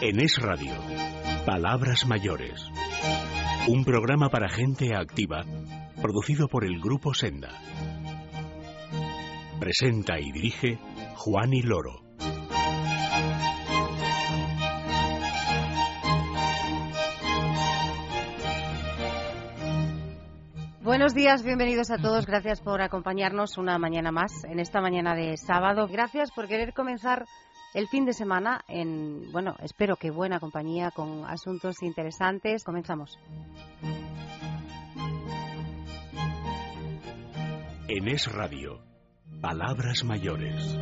En Es Radio, Palabras Mayores. Un programa para gente activa, producido por el Grupo Senda. Presenta y dirige Juan Loro. Buenos días, bienvenidos a todos. Gracias por acompañarnos una mañana más en esta mañana de sábado. Gracias por querer comenzar el fin de semana en, bueno, espero que buena compañía con asuntos interesantes. Comenzamos. En Es Radio, Palabras Mayores.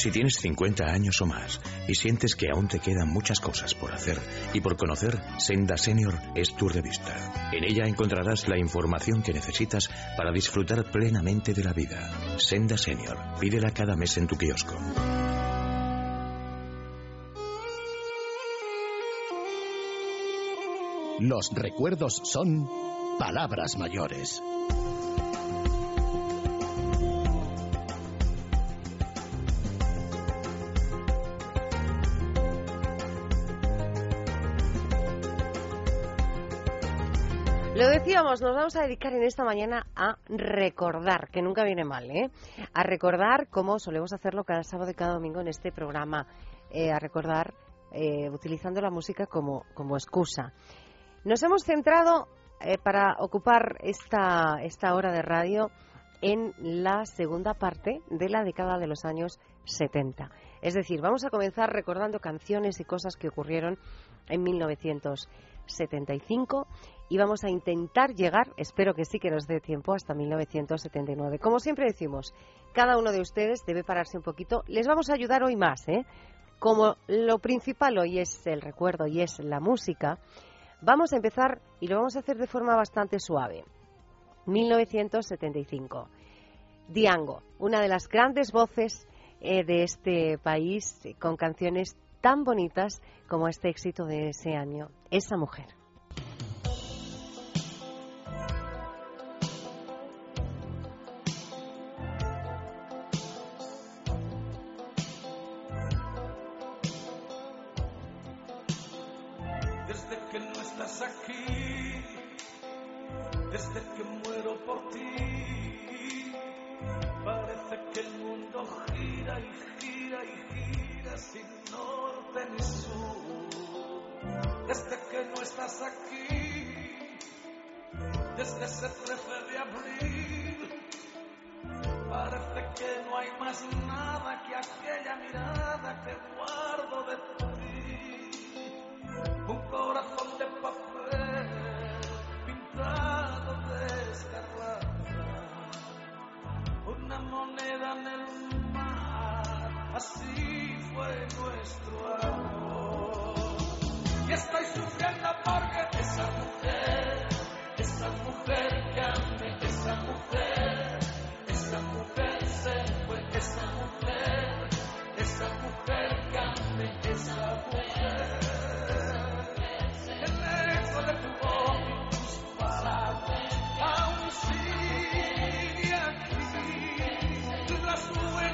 Si tienes 50 años o más y sientes que aún te quedan muchas cosas por hacer y por conocer, Senda Senior es tu revista. En ella encontrarás la información que necesitas para disfrutar plenamente de la vida. Senda Senior, pídela cada mes en tu kiosco. Los recuerdos son palabras mayores. Lo decíamos, nos vamos a dedicar en esta mañana a recordar, que nunca viene mal, ¿eh? A recordar como solemos hacerlo cada sábado y cada domingo en este programa, eh, a recordar eh, utilizando la música como, como excusa. Nos hemos centrado eh, para ocupar esta, esta hora de radio en la segunda parte de la década de los años 70. Es decir, vamos a comenzar recordando canciones y cosas que ocurrieron en 1975 y vamos a intentar llegar, espero que sí que nos dé tiempo, hasta 1979. Como siempre decimos, cada uno de ustedes debe pararse un poquito. Les vamos a ayudar hoy más, ¿eh? Como lo principal hoy es el recuerdo y es la música, vamos a empezar y lo vamos a hacer de forma bastante suave. 1975. Diango, una de las grandes voces eh, de este país eh, con canciones tan bonitas como este éxito de ese año, Esa mujer.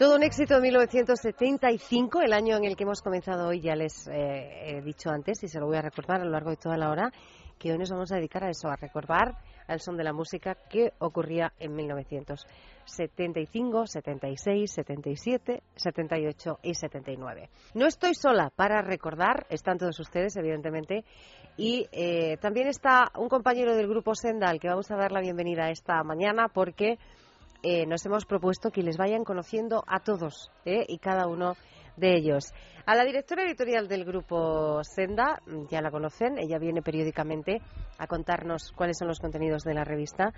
Todo un éxito de 1975, el año en el que hemos comenzado hoy, ya les eh, he dicho antes y se lo voy a recordar a lo largo de toda la hora, que hoy nos vamos a dedicar a eso, a recordar al son de la música que ocurría en 1975, 76, 77, 78 y 79. No estoy sola para recordar, están todos ustedes, evidentemente, y eh, también está un compañero del grupo Senda al que vamos a dar la bienvenida esta mañana porque eh, nos hemos propuesto que les vayan conociendo a todos ¿eh? y cada uno de ellos. A la directora editorial del grupo Senda, mm, ya la conocen, ella viene periódicamente a contarnos cuáles son los contenidos de la revista.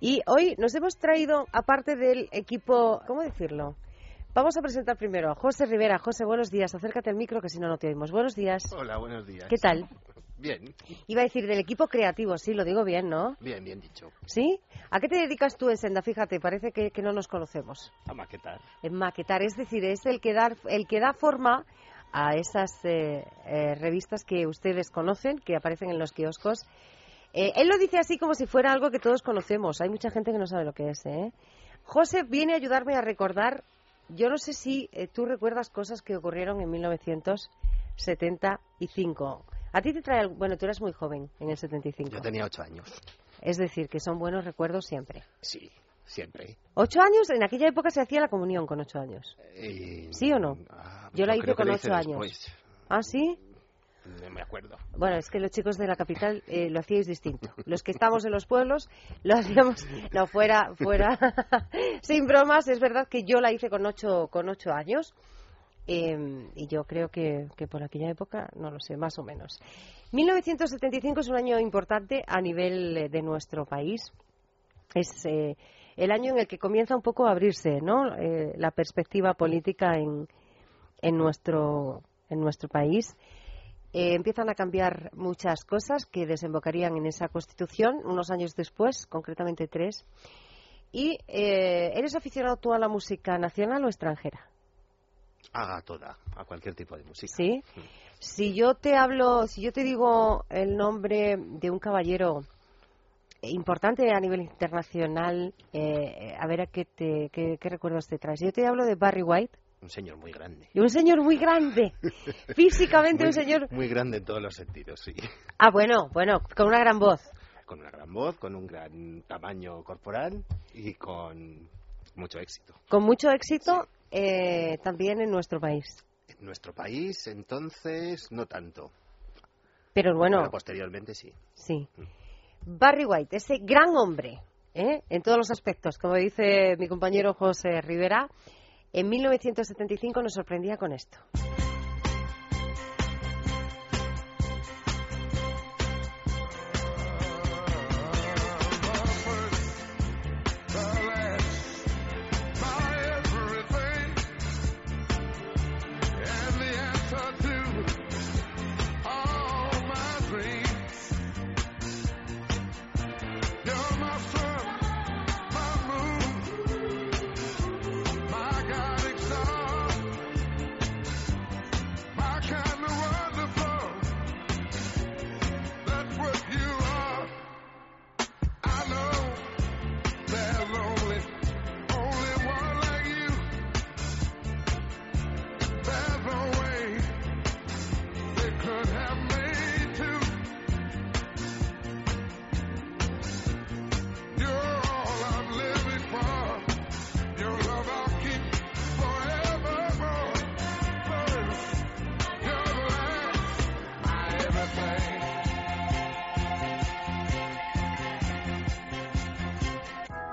Y hoy nos hemos traído, aparte del equipo, ¿cómo decirlo? Vamos a presentar primero a José Rivera. José, buenos días. Acércate al micro que si no, no te oímos. Buenos días. Hola, buenos días. ¿Qué tal? Bien, Iba a decir del equipo creativo, sí, lo digo bien, ¿no? bien, bien dicho. ¿Sí? ¿A qué te dedicas tú en Senda? Fíjate, parece que, que no nos conocemos. A maquetar. En maquetar, es decir, es el que, dar, el que da forma a esas eh, eh, revistas que ustedes conocen, que aparecen en los kioscos. Eh, él lo dice así como si fuera algo que todos conocemos. Hay mucha gente que no sabe lo que es. ¿eh? José viene a ayudarme a recordar. Yo no sé si eh, tú recuerdas cosas que ocurrieron en 1975. A ti te trae. Bueno, tú eras muy joven en el 75. Yo tenía ocho años. Es decir, que son buenos recuerdos siempre. Sí, siempre. ¿Ocho años? En aquella época se hacía la comunión con ocho años. Y- ¿Sí o no? Ah, Yo la hice con ocho años. después. ¿Ah, sí? No me acuerdo. Bueno, es que los chicos de la capital eh, lo hacíais distinto. Los que estamos en los pueblos lo hacíamos, no, fuera, fuera, sin bromas, es verdad que yo la hice con ocho, con ocho años eh, y yo creo que, que por aquella época, no lo sé, más o menos. 1975 es un año importante a nivel eh, de nuestro país. Es eh, el año en el que comienza un poco a abrirse ¿no? Eh, la perspectiva política en, en, nuestro, en nuestro país. Eh, empiezan a cambiar muchas cosas que desembocarían en esa constitución unos años después, concretamente tres. ¿Y eres aficionado tú a la música nacional o extranjera? A toda, a cualquier tipo de música. Sí. Si yo te hablo, si yo te digo el nombre de un caballero importante a nivel internacional, eh, a ver a qué, te, qué, qué recuerdos te traes. Yo te hablo de Barry White, Un señor muy grande. de un señor muy grande, físicamente Muy- un señor. Muy grande en todos los sentidos, sí. Ah, bueno, bueno, con una gran voz. Con una gran voz, con un gran tamaño corporal y con mucho éxito. con mucho éxito eh, también en nuestro país. En nuestro país, entonces, no tanto. Pero bueno, Pero posteriormente sí. sí. Barry White, ese gran hombre, ¿eh? en todos los aspectos, como dice mi compañero José Rivera, en 1975 nos sorprendía con esto.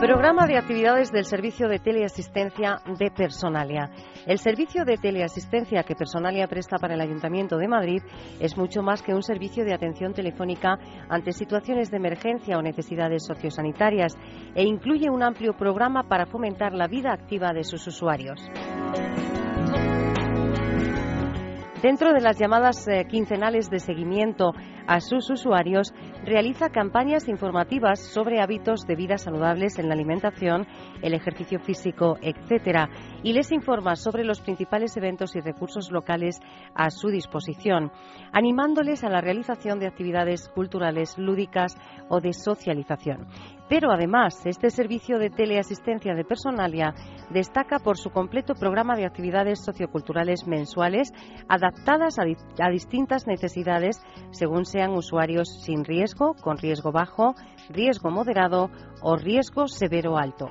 Programa de actividades del Servicio de Teleasistencia de Personalia. El servicio de teleasistencia que Personalia presta para el Ayuntamiento de Madrid es mucho más que un servicio de atención telefónica ante situaciones de emergencia o necesidades sociosanitarias e incluye un amplio programa para fomentar la vida activa de sus usuarios. Dentro de las llamadas eh, quincenales de seguimiento a sus usuarios, realiza campañas informativas sobre hábitos de vida saludables en la alimentación, el ejercicio físico, etcétera, y les informa sobre los principales eventos y recursos locales a su disposición, animándoles a la realización de actividades culturales, lúdicas o de socialización. Pero además, este servicio de teleasistencia de Personalia destaca por su completo programa de actividades socioculturales mensuales adaptadas a, a distintas necesidades según sean usuarios sin riesgo, con riesgo bajo, riesgo moderado o riesgo severo alto.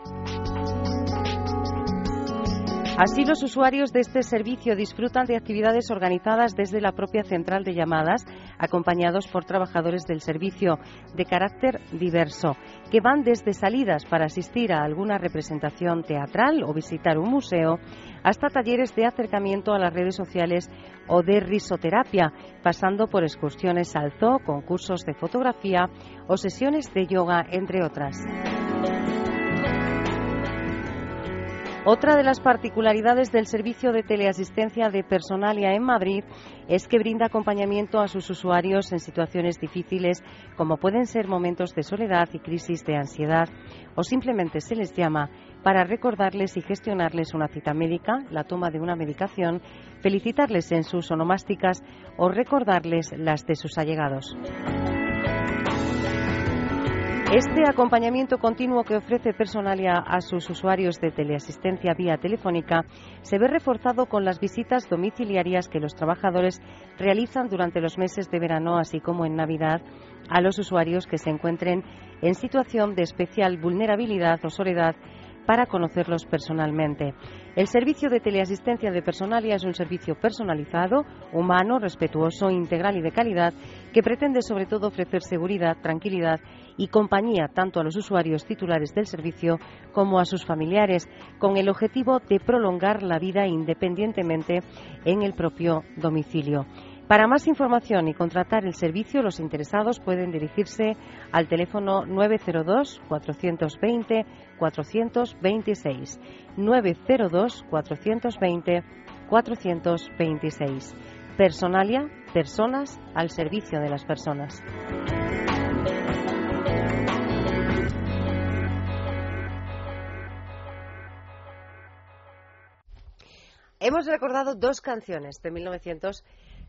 Así, los usuarios de este servicio disfrutan de actividades organizadas desde la propia central de llamadas, acompañados por trabajadores del servicio de carácter diverso, que van desde salidas para asistir a alguna representación teatral o visitar un museo, hasta talleres de acercamiento a las redes sociales o de risoterapia, pasando por excursiones al zoo, concursos de fotografía o sesiones de yoga, entre otras. Otra de las particularidades del servicio de teleasistencia de Personalia en Madrid es que brinda acompañamiento a sus usuarios en situaciones difíciles como pueden ser momentos de soledad y crisis de ansiedad o simplemente se les llama para recordarles y gestionarles una cita médica, la toma de una medicación, felicitarles en sus onomásticas o recordarles las de sus allegados. Este acompañamiento continuo que ofrece Personalia a sus usuarios de teleasistencia vía telefónica se ve reforzado con las visitas domiciliarias que los trabajadores realizan durante los meses de verano, así como en Navidad, a los usuarios que se encuentren en situación de especial vulnerabilidad o soledad para conocerlos personalmente. El servicio de teleasistencia de Personalia es un servicio personalizado, humano, respetuoso, integral y de calidad que pretende sobre todo ofrecer seguridad, tranquilidad y compañía tanto a los usuarios titulares del servicio como a sus familiares, con el objetivo de prolongar la vida independientemente en el propio domicilio. Para más información y contratar el servicio, los interesados pueden dirigirse al teléfono 902-420-426. 902-420-426. Personalia, personas al servicio de las personas. Hemos recordado dos canciones de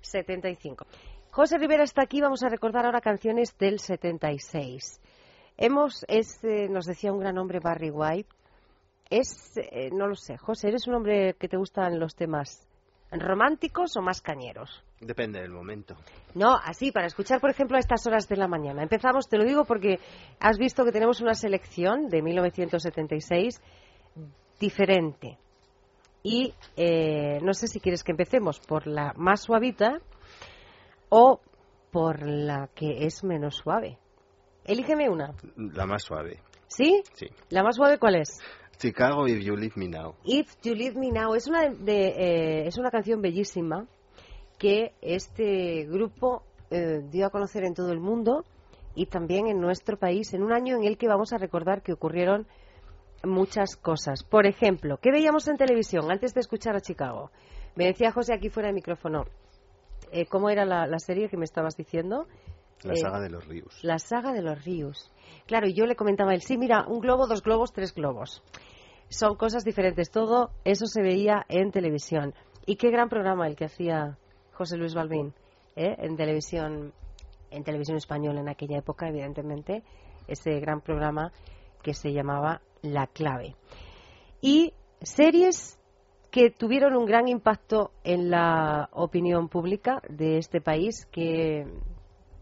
1975. José Rivera está aquí, vamos a recordar ahora canciones del 76. Hemos, es, eh, nos decía un gran hombre, Barry White, es, eh, no lo sé, José, ¿eres un hombre que te gustan los temas románticos o más cañeros? Depende del momento. No, así, para escuchar, por ejemplo, a estas horas de la mañana. Empezamos, te lo digo porque has visto que tenemos una selección de 1976 diferente. Y eh, no sé si quieres que empecemos por la más suavita o por la que es menos suave. Elígeme una. La más suave. ¿Sí? Sí. ¿La más suave cuál es? Chicago, If You Leave Me Now. If You Leave Me Now es una, de, eh, es una canción bellísima que este grupo eh, dio a conocer en todo el mundo y también en nuestro país en un año en el que vamos a recordar que ocurrieron muchas cosas. Por ejemplo, ¿qué veíamos en televisión antes de escuchar a Chicago? Me decía José aquí fuera de micrófono, eh, ¿cómo era la, la serie que me estabas diciendo? La Eh, saga de los ríos. La saga de los ríos. Claro, y yo le comentaba a él, sí, mira, un globo, dos globos, tres globos. Son cosas diferentes. Todo eso se veía en televisión. Y qué gran programa el que hacía José Luis Balbín ¿eh? en televisión en televisión española en aquella época, evidentemente, ese gran programa que se llamaba La Clave. Y series que tuvieron un gran impacto en la opinión pública de este país, que,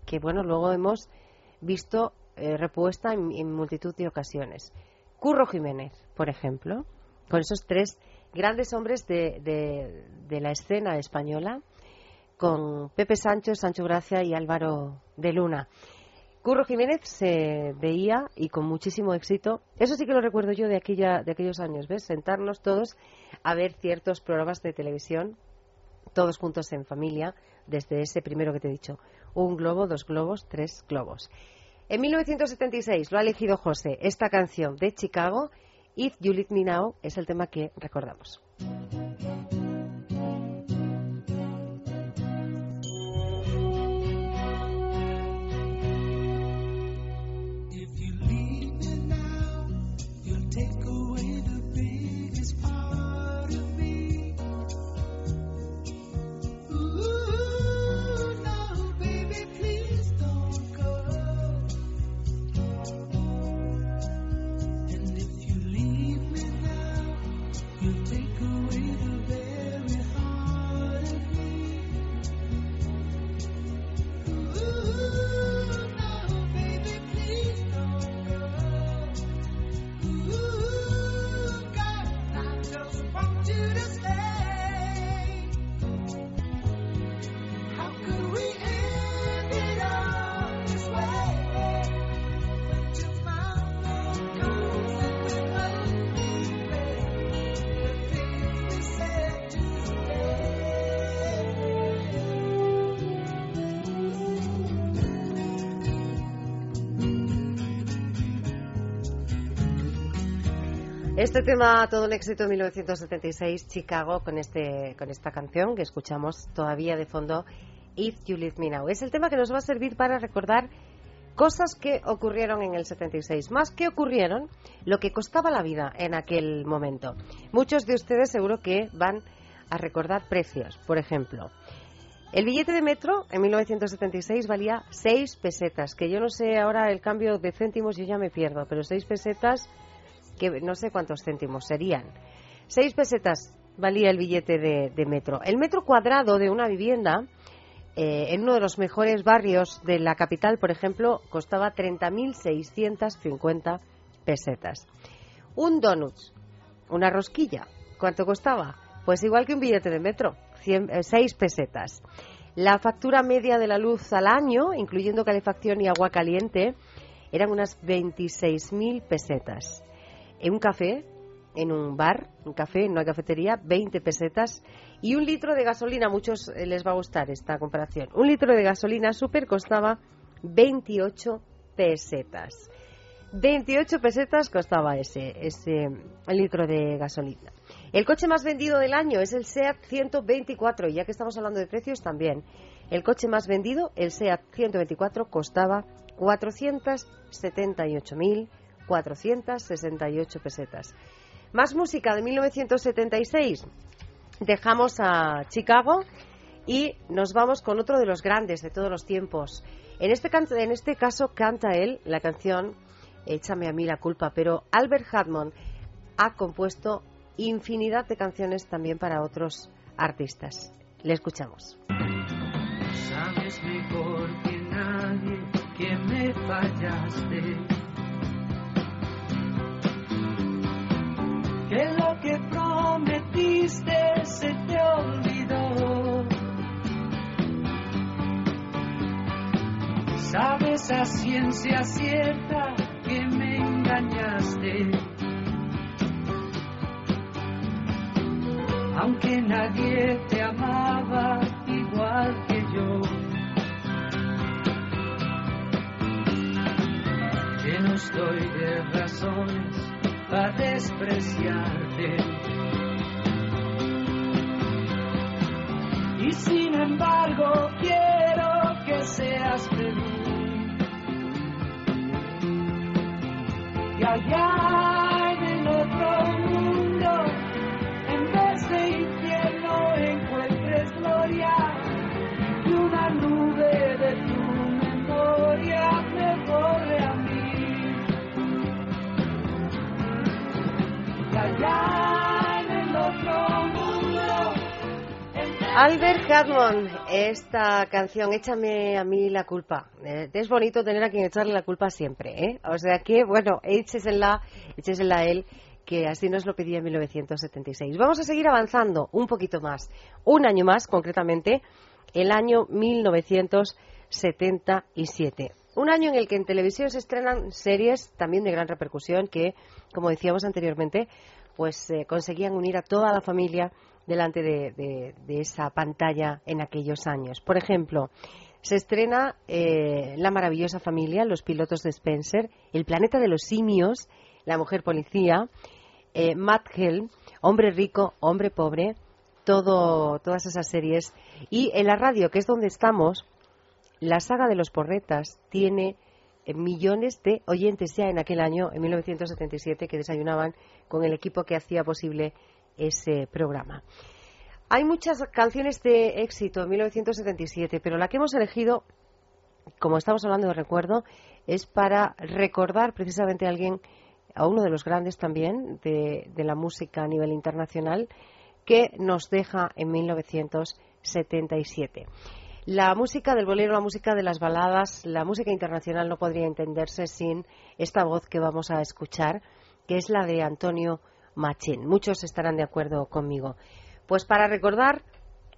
que bueno, luego hemos visto eh, repuesta en, multitud de ocasiones. Curro Jiménez, por ejemplo, con esos tres grandes hombres de, de- de la escena española, con Pepe Sancho, Sancho Gracia y Álvaro de Luna. Curro Jiménez se veía y con muchísimo éxito. Eso sí que lo recuerdo yo de, aquellos años, ¿ves? Sentarnos todos a ver ciertos programas de televisión, todos juntos en familia, desde ese primero que te he dicho. Un globo, dos globos, tres globos. En 1976 lo ha elegido José, esta canción de Chicago, If You Leave Me Now, es el tema que recordamos. Este tema, todo un éxito en 1976, Chicago, con, este, con esta canción que escuchamos todavía de fondo, If You Leave Me Now. Es el tema que nos va a servir para recordar cosas que ocurrieron en el 76. Más que ocurrieron, lo que costaba la vida en aquel momento. Muchos de ustedes seguro que van a recordar precios. Por ejemplo, el billete de metro en 1976 valía 6 pesetas, que yo no sé ahora el cambio de céntimos, yo ya me pierdo, pero 6 pesetas que no sé cuántos céntimos serían. Seis pesetas valía el billete de, metro. El metro cuadrado de una vivienda eh, en uno de los mejores barrios de la capital, por ejemplo, costaba 30.650 pesetas. Un donut, una rosquilla, ¿cuánto costaba? Pues igual que un billete de metro, 6 eh, pesetas. La factura media de la luz al año, incluyendo calefacción y agua caliente, eran unas 26.000 pesetas en un café, en un bar, un café, en una cafetería, 20 pesetas. Y un litro de gasolina, a muchos eh, les va a gustar esta comparación. Un litro de gasolina super costaba 28 pesetas. 28 pesetas costaba ese, ese litro de gasolina. El coche más vendido del año es el SEAT 124, y ya que estamos hablando de precios también. El coche más vendido, el SEAT 124, costaba 478.000 468 pesetas. Más música de 1976. Dejamos a Chicago y nos vamos con otro de los grandes de todos los tiempos. En este, en este caso canta él la canción Échame a mí la culpa, pero Albert Hammond ha compuesto infinidad de canciones también para otros artistas. Le escuchamos. Que lo que prometiste se te olvidó. Sabes a ciencia cierta que me engañaste. Aunque nadie te amaba igual que yo. Que no estoy de razones a despreciarte. Y sin embargo quiero que seas feliz. Y allá Albert Hammond, esta canción, échame a mí la culpa. Eh, es bonito tener a quien echarle la culpa siempre, ¿eh? O sea que, bueno, échesela, échesela a él, que así nos lo pedía en 1976. Vamos a seguir avanzando un poquito más, un año más concretamente, el año 1977. Un año en el que en televisión se estrenan series también de gran repercusión que, como decíamos anteriormente, pues eh, conseguían unir a toda la familia delante de, esa pantalla en aquellos años. Por ejemplo, se estrena eh, La maravillosa familia, Los pilotos de Spencer, El planeta de los simios, La mujer policía, eh, Matt Hill, Hombre rico, Hombre pobre, todo, todas esas series. Y en la radio, que es donde estamos, la saga de los porretas tiene eh, millones de oyentes ya en aquel año, en 1977, que desayunaban con el equipo que hacía posible ese programa. Hay muchas canciones de éxito en 1977, pero la que hemos elegido, como estamos hablando de recuerdo, es para recordar precisamente a alguien, a uno de los grandes también de, de la música a nivel internacional, que nos deja en 1977. La música del bolero, la música de las baladas, la música internacional no podría entenderse sin esta voz que vamos a escuchar, que es la de Antonio Muchos estarán de acuerdo conmigo. Pues para recordar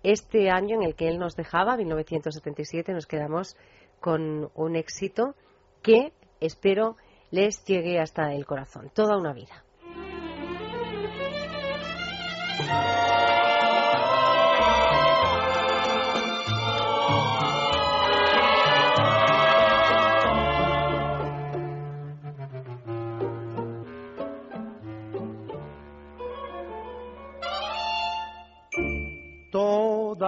este año en el que él nos dejaba, 1977, nos quedamos con un éxito que espero les llegue hasta el corazón, toda una vida.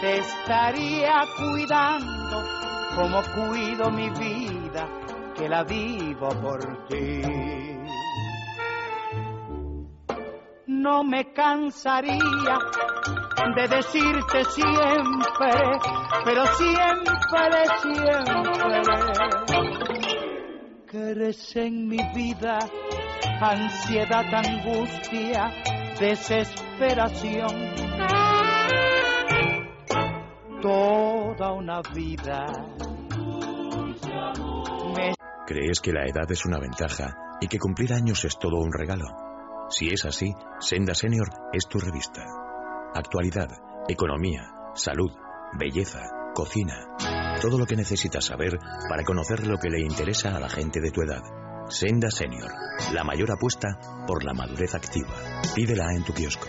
te estaría cuidando como cuido mi vida, que la vivo por ti. No me cansaría de decirte siempre, pero siempre, siempre, que en mi vida ansiedad, angustia, desesperación. Toda una vida. ¿Crees que la edad es una ventaja y que cumplir años es todo un regalo? Si es así, Senda Senior es tu revista. Actualidad, economía, salud, belleza, cocina. Todo lo que necesitas saber para conocer lo que le interesa a la gente de tu edad. Senda Senior, la mayor apuesta por la madurez activa. Pídela en tu kiosco.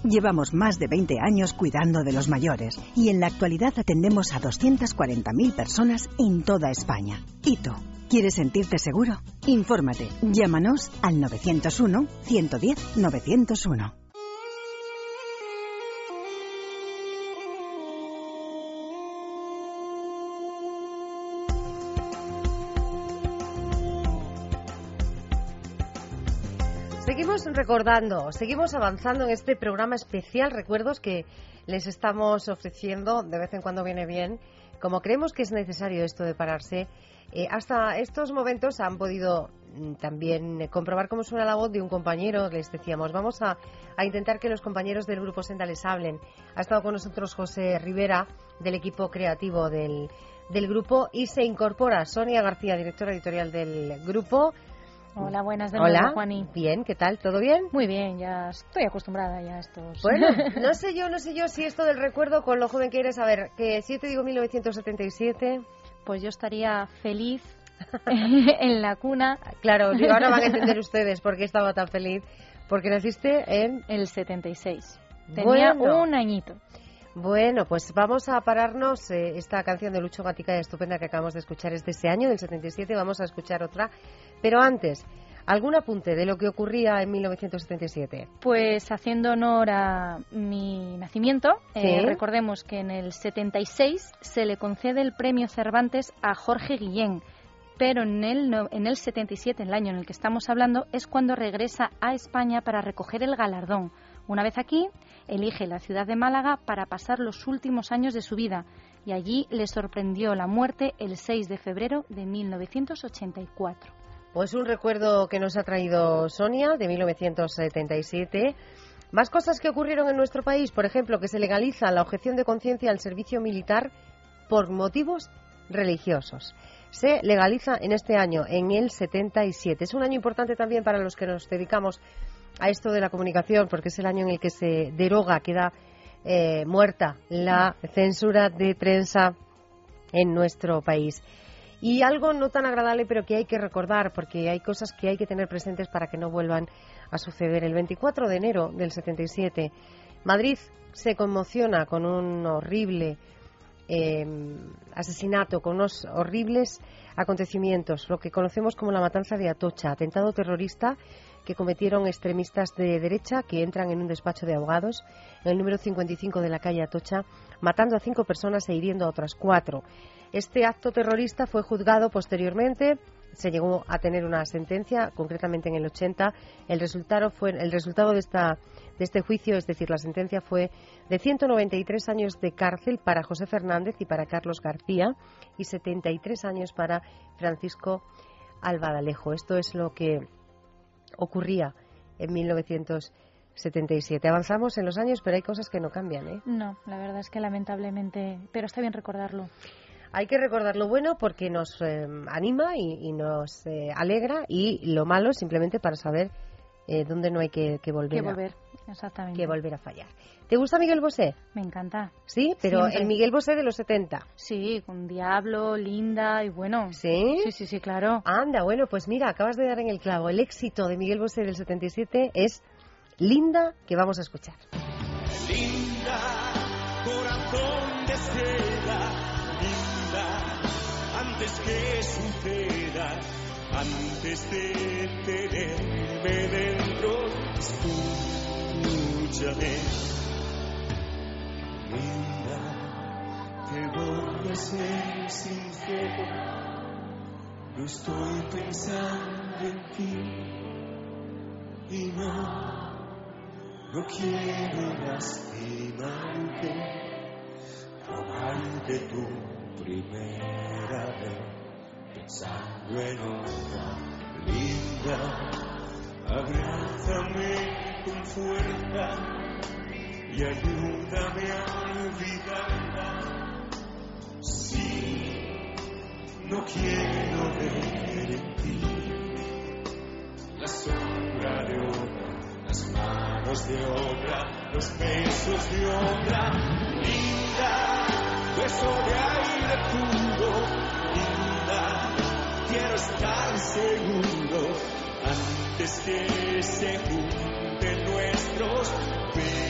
Llevamos más de 20 años cuidando de los mayores y en la actualidad atendemos a 240.000 personas en toda España. ¿Y tú? ¿Quieres sentirte seguro? Infórmate. Llámanos al 901 110 901. Recordando, seguimos avanzando en este programa especial, recuerdos que les estamos ofreciendo, de vez en cuando viene bien, como creemos que es necesario esto de pararse. eh, hasta estos momentos han podido mm, también comprobar cómo suena la voz de un compañero, les decíamos, vamos a, a intentar que los compañeros del Grupo Senda les hablen. Ha estado con nosotros José Rivera, del equipo creativo del, del grupo, y se incorpora Sonia García, directora editorial del grupo. Hola, buenas de Hola, nuevo, Juani. bien, ¿qué tal? ¿Todo bien? Muy bien, ya estoy acostumbrada ya a estos. Bueno, no sé yo, no sé yo si esto del recuerdo con lo joven que eres, a ver, que si yo te digo 1977, pues yo estaría feliz en la cuna. claro, digo, ahora van a entender ustedes por qué estaba tan feliz, porque naciste en... El 76. Tenía Bueno. un añito. Bueno, pues vamos a pararnos. eh, esta canción de Lucho Gatica estupenda que acabamos de escuchar es de ese año, del 77. Vamos a escuchar otra. Pero antes, ¿algún apunte de lo que ocurría en 1977? Pues haciendo honor a mi nacimiento, eh, recordemos que en el 76 se le concede el premio Cervantes a Jorge Guillén, pero en el, en el 77, el año en el que estamos hablando, es cuando regresa a España para recoger el galardón. Una vez aquí, elige la ciudad de Málaga para pasar los últimos años de su vida y allí le sorprendió la muerte el 6 de febrero de 1984. Pues un recuerdo que nos ha traído Sonia de 1977. Más cosas que ocurrieron en nuestro país, por ejemplo, que se legaliza la objeción de conciencia al servicio militar por motivos religiosos. Se legaliza en este año, en el 77. Es un año importante también para los que nos dedicamos a esto de la comunicación, porque es el año en el que se deroga, queda eh, muerta la censura de prensa en nuestro país. Y algo no tan agradable, pero que hay que recordar, porque hay cosas que hay que tener presentes para que no vuelvan a suceder. El 24 de enero del 77, Madrid se conmociona con un horrible eh, asesinato, con unos horribles acontecimientos, lo que conocemos como la matanza de Atocha, atentado terrorista que cometieron extremistas de derecha que entran en un despacho de abogados en el número 55 de la calle Atocha, matando a cinco personas e hiriendo a otras cuatro. Este acto terrorista fue juzgado posteriormente se llegó a tener una sentencia, concretamente en el 80. El resultado fue el resultado de esta de este juicio, es decir, la sentencia fue de 193 años de cárcel para José Fernández y para Carlos García y 73 años para Francisco Albadalejo. Esto es lo que ocurría en 1977. Avanzamos en los años, pero hay cosas que no cambian, ¿eh? No, la verdad es que lamentablemente, pero está bien recordarlo. Hay que recordar lo bueno porque nos eh, anima y, nos eh, alegra y lo malo simplemente para saber eh, dónde no hay que, volver, que volver exactamente. que volver a fallar. ¿Te gusta Miguel Bosé? Me encanta. Sí, pero el Miguel Bosé de los 70. Sí, con Diablo, Linda y bueno. ¿Sí? Sí, sí, sí, claro. Anda, bueno, pues mira, acabas de dar en el clavo. El éxito de Miguel Bosé del 77 es Linda, que vamos a escuchar. Linda, corazón de seda, linda, antes que suceda, antes de tenerme dentro, escúchame. Linda, te voy a ser sincero, no estoy pensando en ti. Y no, no quiero lastimarte, robarte tu primera vez, pensando en otra linda, abrázame con fuerza y ayúdame a olvidarla. Sí, no quiero ver en ti la sombra de otra, las manos de otra, los besos de otra. Linda, beso de aire puro, quiero estar seguro antes que se junten nuestros besos.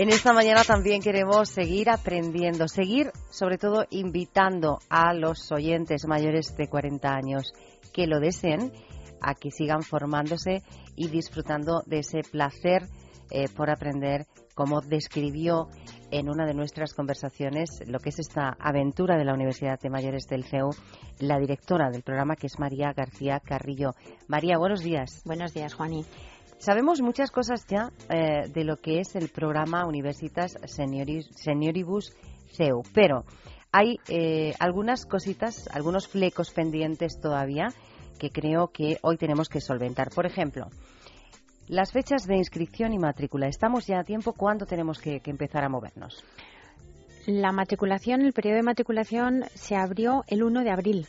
En esta mañana también queremos seguir aprendiendo, seguir sobre todo invitando a los oyentes mayores de 40 años que lo deseen a que sigan formándose y disfrutando de ese placer eh, por aprender, como describió en una de nuestras conversaciones lo que es esta aventura de la Universidad de Mayores del CEU, la directora del programa, que es María García Carrillo. María, buenos días. Buenos días, Juani. Sabemos muchas cosas ya eh, de lo que es el programa Universitas Senioribus CEU, pero hay eh, algunas cositas, algunos flecos pendientes todavía que creo que hoy tenemos que solventar. Por ejemplo, las fechas de inscripción y matrícula. ¿Estamos ya a tiempo? ¿Cuándo tenemos que, empezar a movernos? La matriculación, el periodo de matriculación se abrió el 1 de abril.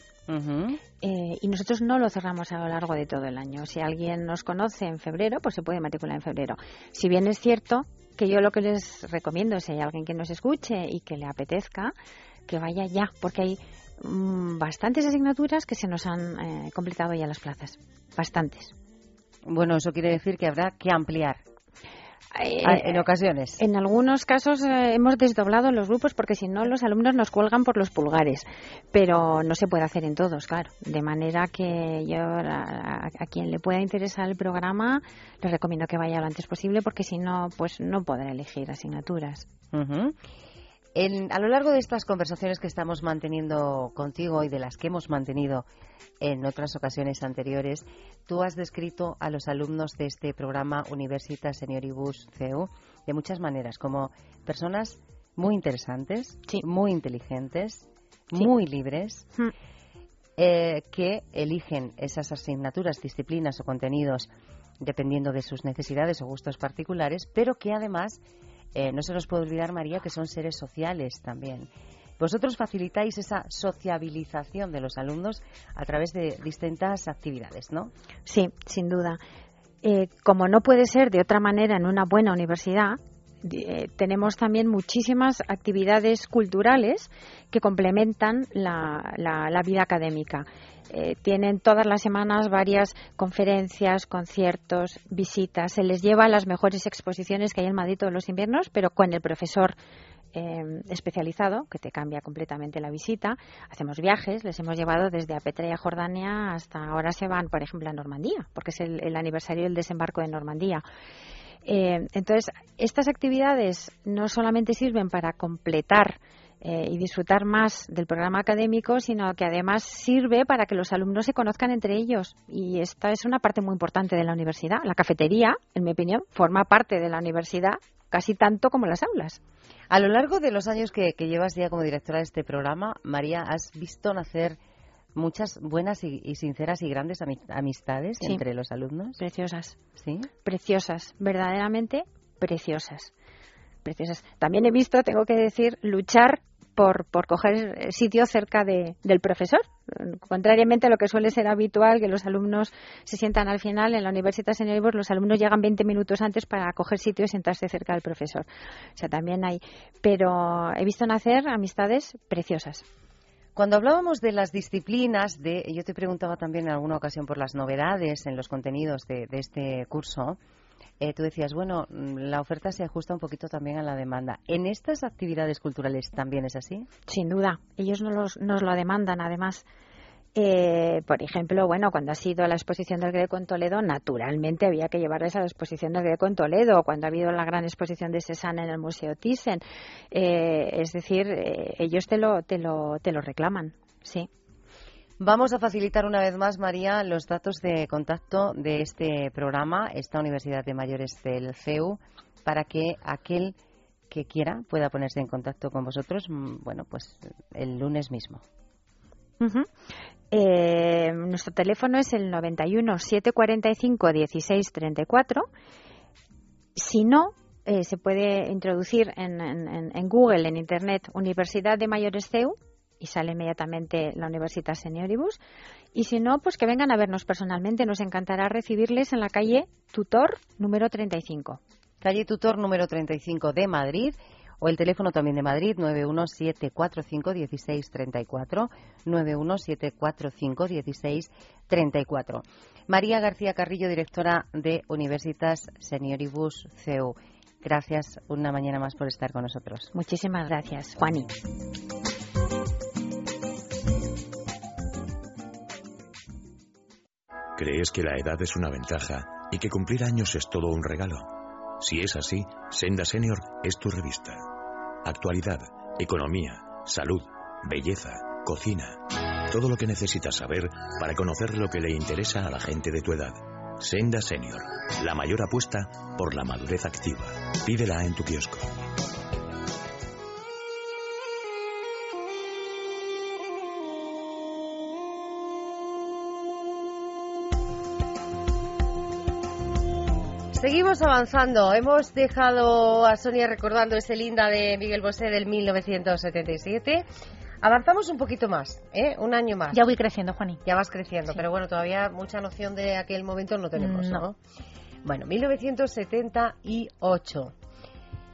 Eh, y nosotros no lo cerramos a lo largo de todo el año. Si alguien nos conoce en febrero, pues se puede matricular en febrero. Si bien es cierto que yo lo que les recomiendo, si hay alguien que nos escuche y que le apetezca, que vaya ya, porque hay mm, bastantes asignaturas que se nos han eh, completado ya las plazas. Bastantes. Bueno, eso quiere decir que habrá que ampliar. Eh, ah, en ocasiones. En algunos casos eh, hemos desdoblado los grupos porque si no los alumnos nos cuelgan por los pulgares, pero no se puede hacer en todos, claro. De manera que yo a, quien le pueda interesar el programa les recomiendo que vaya lo antes posible porque si no, pues no podrá elegir asignaturas a lo largo de estas conversaciones que estamos manteniendo contigo y de las que hemos mantenido en otras ocasiones anteriores, tú has descrito a los alumnos de este programa Universitas Senioribus CEU de muchas maneras, como personas muy interesantes, muy inteligentes, muy libres, hmm. eh, que eligen esas asignaturas, disciplinas o contenidos dependiendo de sus necesidades o gustos particulares, pero que además eh, no se nos puede olvidar, María, que son seres sociales también. Vosotros facilitáis esa sociabilización de los alumnos a través de distintas actividades, ¿no? Sí, sin duda. Eh, como no puede ser de otra manera en una buena universidad, eh, tenemos también muchísimas actividades culturales que complementan la vida académica. Eh, tienen todas las semanas varias conferencias, conciertos, visitas. Se les lleva a las mejores exposiciones que hay en Madrid todos los inviernos, pero con el profesor eh, especializado que te cambia completamente la visita. Hacemos viajes, les hemos llevado desde Apetra y Jordania hasta ahora se van, por ejemplo, a Normandía, porque es el, aniversario del desembarco de Normandía. Eh, entonces, estas actividades no solamente sirven para completar eh, y disfrutar más del programa académico, sino que además sirve para que los alumnos se conozcan entre ellos. Y esta es una parte muy importante de la universidad. La cafetería, en mi opinión, forma parte de la universidad casi tanto como las aulas. A lo largo de los años que, llevas ya como directora de este programa, María, ¿has visto nacer muchas buenas y, sinceras y grandes amistades entre los alumnos? Preciosas. Sí. Preciosas, verdaderamente preciosas. Preciosas. También he visto, tengo que decir, luchar por, por coger sitio cerca de, del profesor. Contrariamente a lo que suele ser habitual, que los alumnos se sientan al final, en la Universidad Señor los alumnos llegan 20 minutos antes para coger sitio y sentarse cerca del profesor. O sea, también hay. Pero he visto nacer amistades preciosas. Cuando hablábamos de las disciplinas, de, yo te preguntaba también en alguna ocasión por las novedades en los contenidos de, de este curso, eh, tú decías, bueno, mm, la oferta se ajusta un poquito también a la demanda. ¿En estas actividades culturales también es así? Sin duda. Ellos nos, nos lo demandan, además. Eh, por ejemplo, bueno, cuando ha sido la exposición del Greco en Toledo, naturalmente había que llevarles a la exposición del Greco en Toledo, cuando ha habido la gran exposición de Cézanne en el Museo Thyssen. Eh, es decir, ellos te lo, te, lo, te lo reclaman, sí. Vamos a facilitar una vez más, María, los datos de contacto de este programa, esta Universidad de Mayores del CEU, para que aquel que quiera pueda ponerse en contacto con vosotros, mm, bueno, pues el lunes mismo. Eh, nuestro teléfono es el 91 745 1634. Si no, eh, se puede introducir en, en, Google, en Internet, Universidad de Mayores CEU y sale inmediatamente la Universidad Senioribus. Y si no, pues que vengan a vernos personalmente. Nos encantará recibirles en la calle Tutor número 35. Calle Tutor número 35 de Madrid o el teléfono también de Madrid 917451634 917451634. María García Carrillo, directora de Universitas Senioribus CEU. Gracias una mañana más por estar con nosotros. Muchísimas gracias, Juani. ¿Crees que la edad es una ventaja y que cumplir años es todo un regalo? Si es así, Senda Senior es tu revista. Actualidad, economía, salud, belleza, cocina. Todo lo que necesitas saber para conocer lo que le interesa a la gente de tu edad. Senda Senior, la mayor apuesta por la madurez activa. Pídela en tu kiosco. Seguimos avanzando. Hemos dejado a Sonia recordando ese linda de Miguel Bosé del 1977. Avanzamos un poquito más, ¿eh? Un año más. Ya voy creciendo, Juaní. Ya vas creciendo, pero bueno, todavía mucha noción de aquel momento no tenemos, ¿no? Bueno, 1978.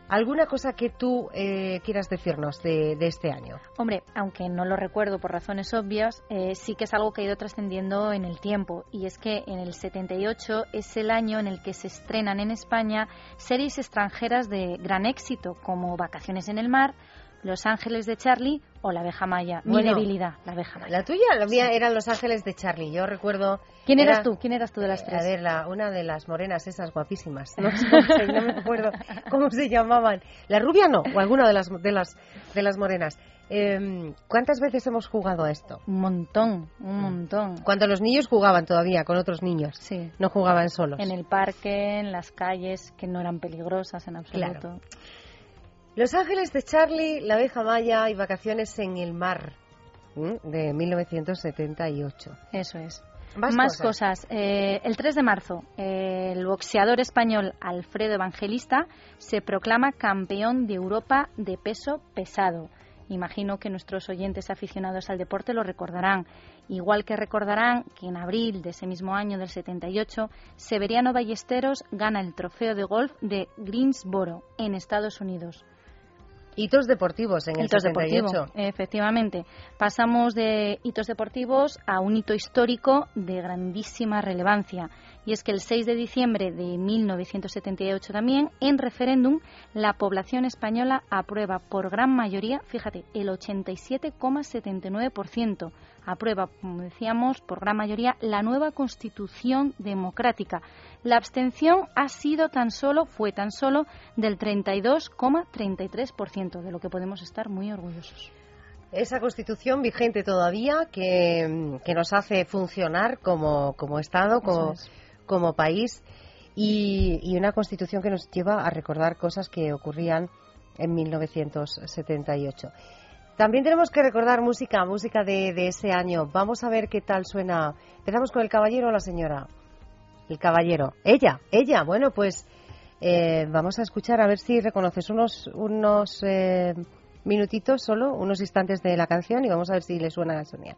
¿Alguna cosa que tú eh, quieras decirnos de, este año? Hombre, aunque no lo recuerdo por razones obvias, eh, sí que es algo que ha ido trascendiendo en el tiempo. Y es que en el 78 es el año en el que se estrenan en España series extranjeras de gran éxito, como Vacaciones en el Mar, Los Ángeles de Charlie o La abeja maya. Mi debilidad, la abeja maya. La tuya, la mía eran Los Ángeles de Charlie. Yo recuerdo ¿Quién eras tú? ¿Quién eras tú de las tres? A ver, la, una de las morenas esas guapísimas. No, sé, no me acuerdo cómo se llamaban. La rubia no, o alguna de las, de las, de las morenas. Eh, ¿Cuántas veces hemos jugado a esto? Un montón, un montón. Cuando los niños jugaban todavía con otros niños. Sí. No jugaban solos. En el parque, en las calles, que no eran peligrosas en absoluto. Los Ángeles de Charlie, La abeja maya y Vacaciones en el mar, de 1978. Eso es. Más, cosas. Eh, el 3 de marzo, el boxeador español Alfredo Evangelista se proclama campeón de Europa de peso pesado. Imagino que nuestros oyentes aficionados al deporte lo recordarán. Igual que recordarán que en abril de ese mismo año del 78, Severiano Ballesteros gana el trofeo de golf de Greensboro, en Estados Unidos. Hitos deportivos en el hitos 78. efectivamente. Pasamos de hitos deportivos a un hito histórico de grandísima relevancia. Y es que el 6 de diciembre de 1978 también, en referéndum, la población española aprueba por gran mayoría, fíjate, el 87,79%, aprueba, como decíamos, por gran mayoría la nueva Constitución democrática. La abstención ha sido tan solo, fue tan solo del 32,33%, de lo que podemos estar muy orgullosos. Esa constitución vigente todavía que, que nos hace funcionar como, como Estado, como, como país y, y una constitución que nos lleva a recordar cosas que ocurrían en 1978. También tenemos que recordar música, música de, ese año. Vamos a ver qué tal suena. ¿Empezamos con el caballero o la señora? El caballero. Ella, ella. Bueno, pues eh, vamos a escuchar a ver si reconoces unos, unos eh, minutitos solo, unos instantes de la canción y vamos a ver si le suena a Sonia.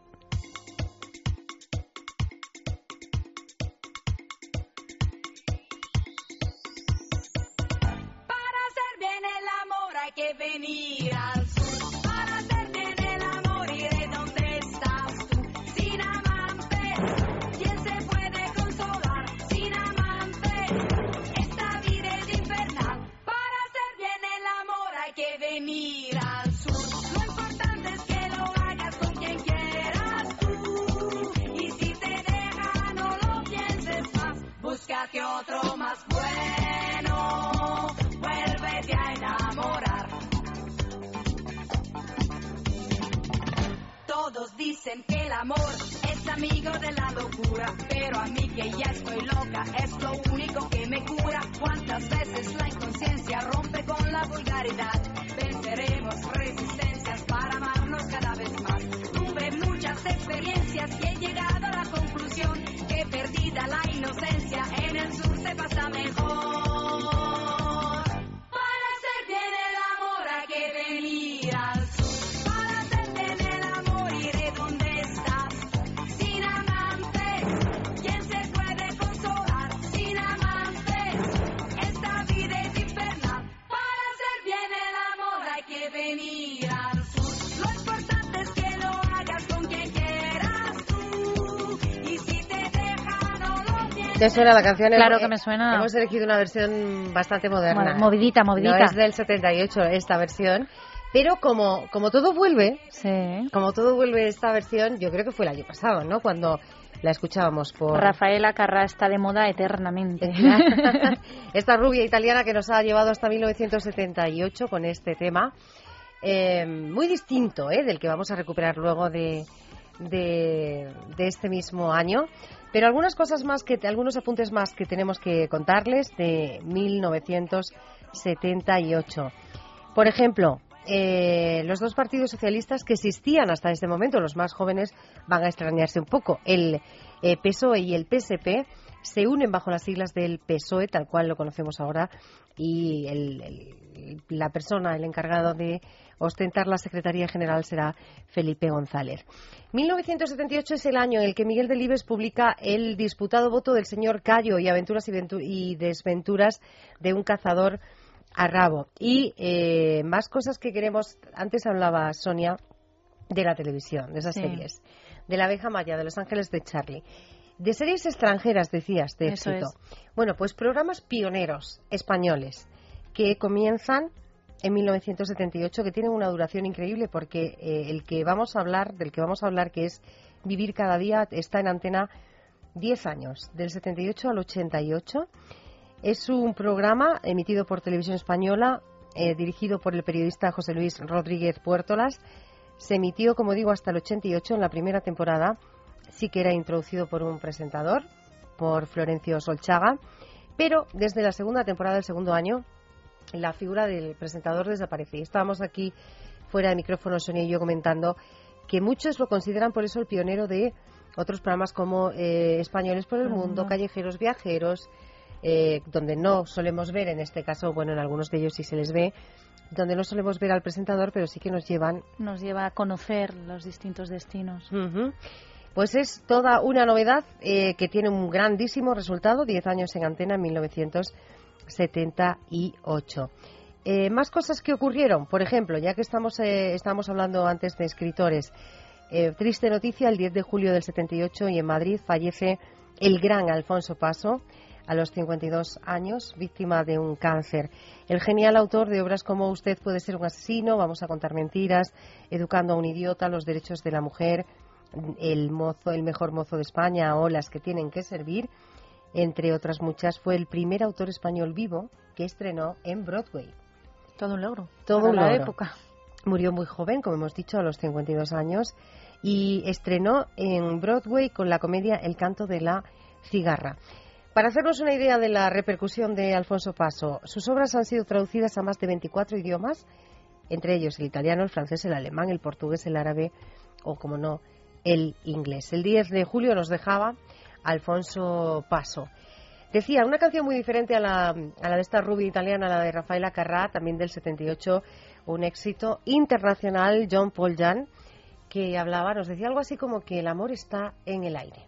¿Te suena la canción? Claro Hemos- que me suena. Hemos elegido una versión bastante moderna. Bueno, movidita, movidita. No es del 78 esta versión. Pero como, como todo vuelve, Sí. como todo vuelve esta versión, yo creo que fue el año pasado, ¿no? Cuando la escuchábamos por... Rafaela Carrá está de moda eternamente. Esta rubia italiana que nos ha llevado hasta 1978 con este tema. Eh, muy distinto ¿eh? del que vamos a recuperar luego de, de, este mismo año. Pero algunas cosas más, que algunos apuntes más que tenemos que contarles de 1978. Por ejemplo, eh, los dos partidos socialistas que existían hasta este momento, los más jóvenes van a extrañarse un poco. El eh, PSOE y el PSP se unen bajo las siglas del PSOE, tal cual lo conocemos ahora, y el- la persona, el encargado de ostentar la Secretaría General será Felipe González. 1978 es el año en el que Miguel Delibes publica el disputado voto del señor Cayo y aventuras y, y desventuras de un cazador a rabo. Y eh, más cosas que queremos. Antes hablaba Sonia de la televisión, de esas Sí. series, de la abeja maya, de Los Ángeles de Charlie. De series extranjeras, decías, de Eso éxito. es. Bueno, pues programas pioneros españoles que comienzan en 1978, que tienen una duración increíble porque eh, el que vamos a hablar, del que vamos a hablar, que es Vivir cada día, está en antena 10 años, del 78 al 88. Es un programa emitido por Televisión Española, eh, dirigido por el periodista José Luis Rodríguez Puertolas. Se emitió, como digo, hasta el 88 en la primera temporada. Sí que era introducido por un presentador, por Florencio Solchaga. Pero desde la segunda temporada del segundo año, la figura del presentador desaparece. Y estábamos aquí fuera de micrófono, Sonia y yo, comentando que muchos lo consideran por eso el pionero de otros programas como eh, Españoles por el Mundo. Callejeros Viajeros, eh, donde no solemos ver, en este caso, bueno, en algunos de ellos sí se les ve, donde no solemos ver al presentador, pero sí que nos llevan Nos lleva a conocer los distintos destinos. Pues es toda una novedad eh, que tiene un grandísimo resultado, 10 años en antena en 1978. Eh, más cosas que ocurrieron, por ejemplo, ya que estamos, eh, estamos hablando antes de escritores, eh, triste noticia, el 10 de julio del 78 y en Madrid fallece el gran Alfonso Paso, a los 52 años, víctima de un cáncer. El genial autor de obras como Usted puede ser un asesino, Vamos a contar mentiras, Educando a un idiota, Los derechos de la mujer, El mozo, el mejor mozo de España o Las que tienen que servir, entre otras muchas, fue el primer autor español vivo que estrenó en Broadway. Todo un logro. Todo para un la logro. época. Murió muy joven, como hemos dicho, a los 52 años, y estrenó en Broadway con la comedia El canto de la cigarra. Para hacernos una idea de la repercusión de Alfonso Paso, sus obras han sido traducidas a más de 24 idiomas, entre ellos el italiano, el francés, el alemán, el portugués, el árabe o, como no, el inglés. El 10 de julio nos dejaba Alfonso Paso. Decía, una canción muy diferente a la, a la de esta rubia italiana, la de Rafaela Carrà, también del 78, un éxito internacional, John Paul Jan, que hablaba, nos decía algo así como que el amor está en el aire.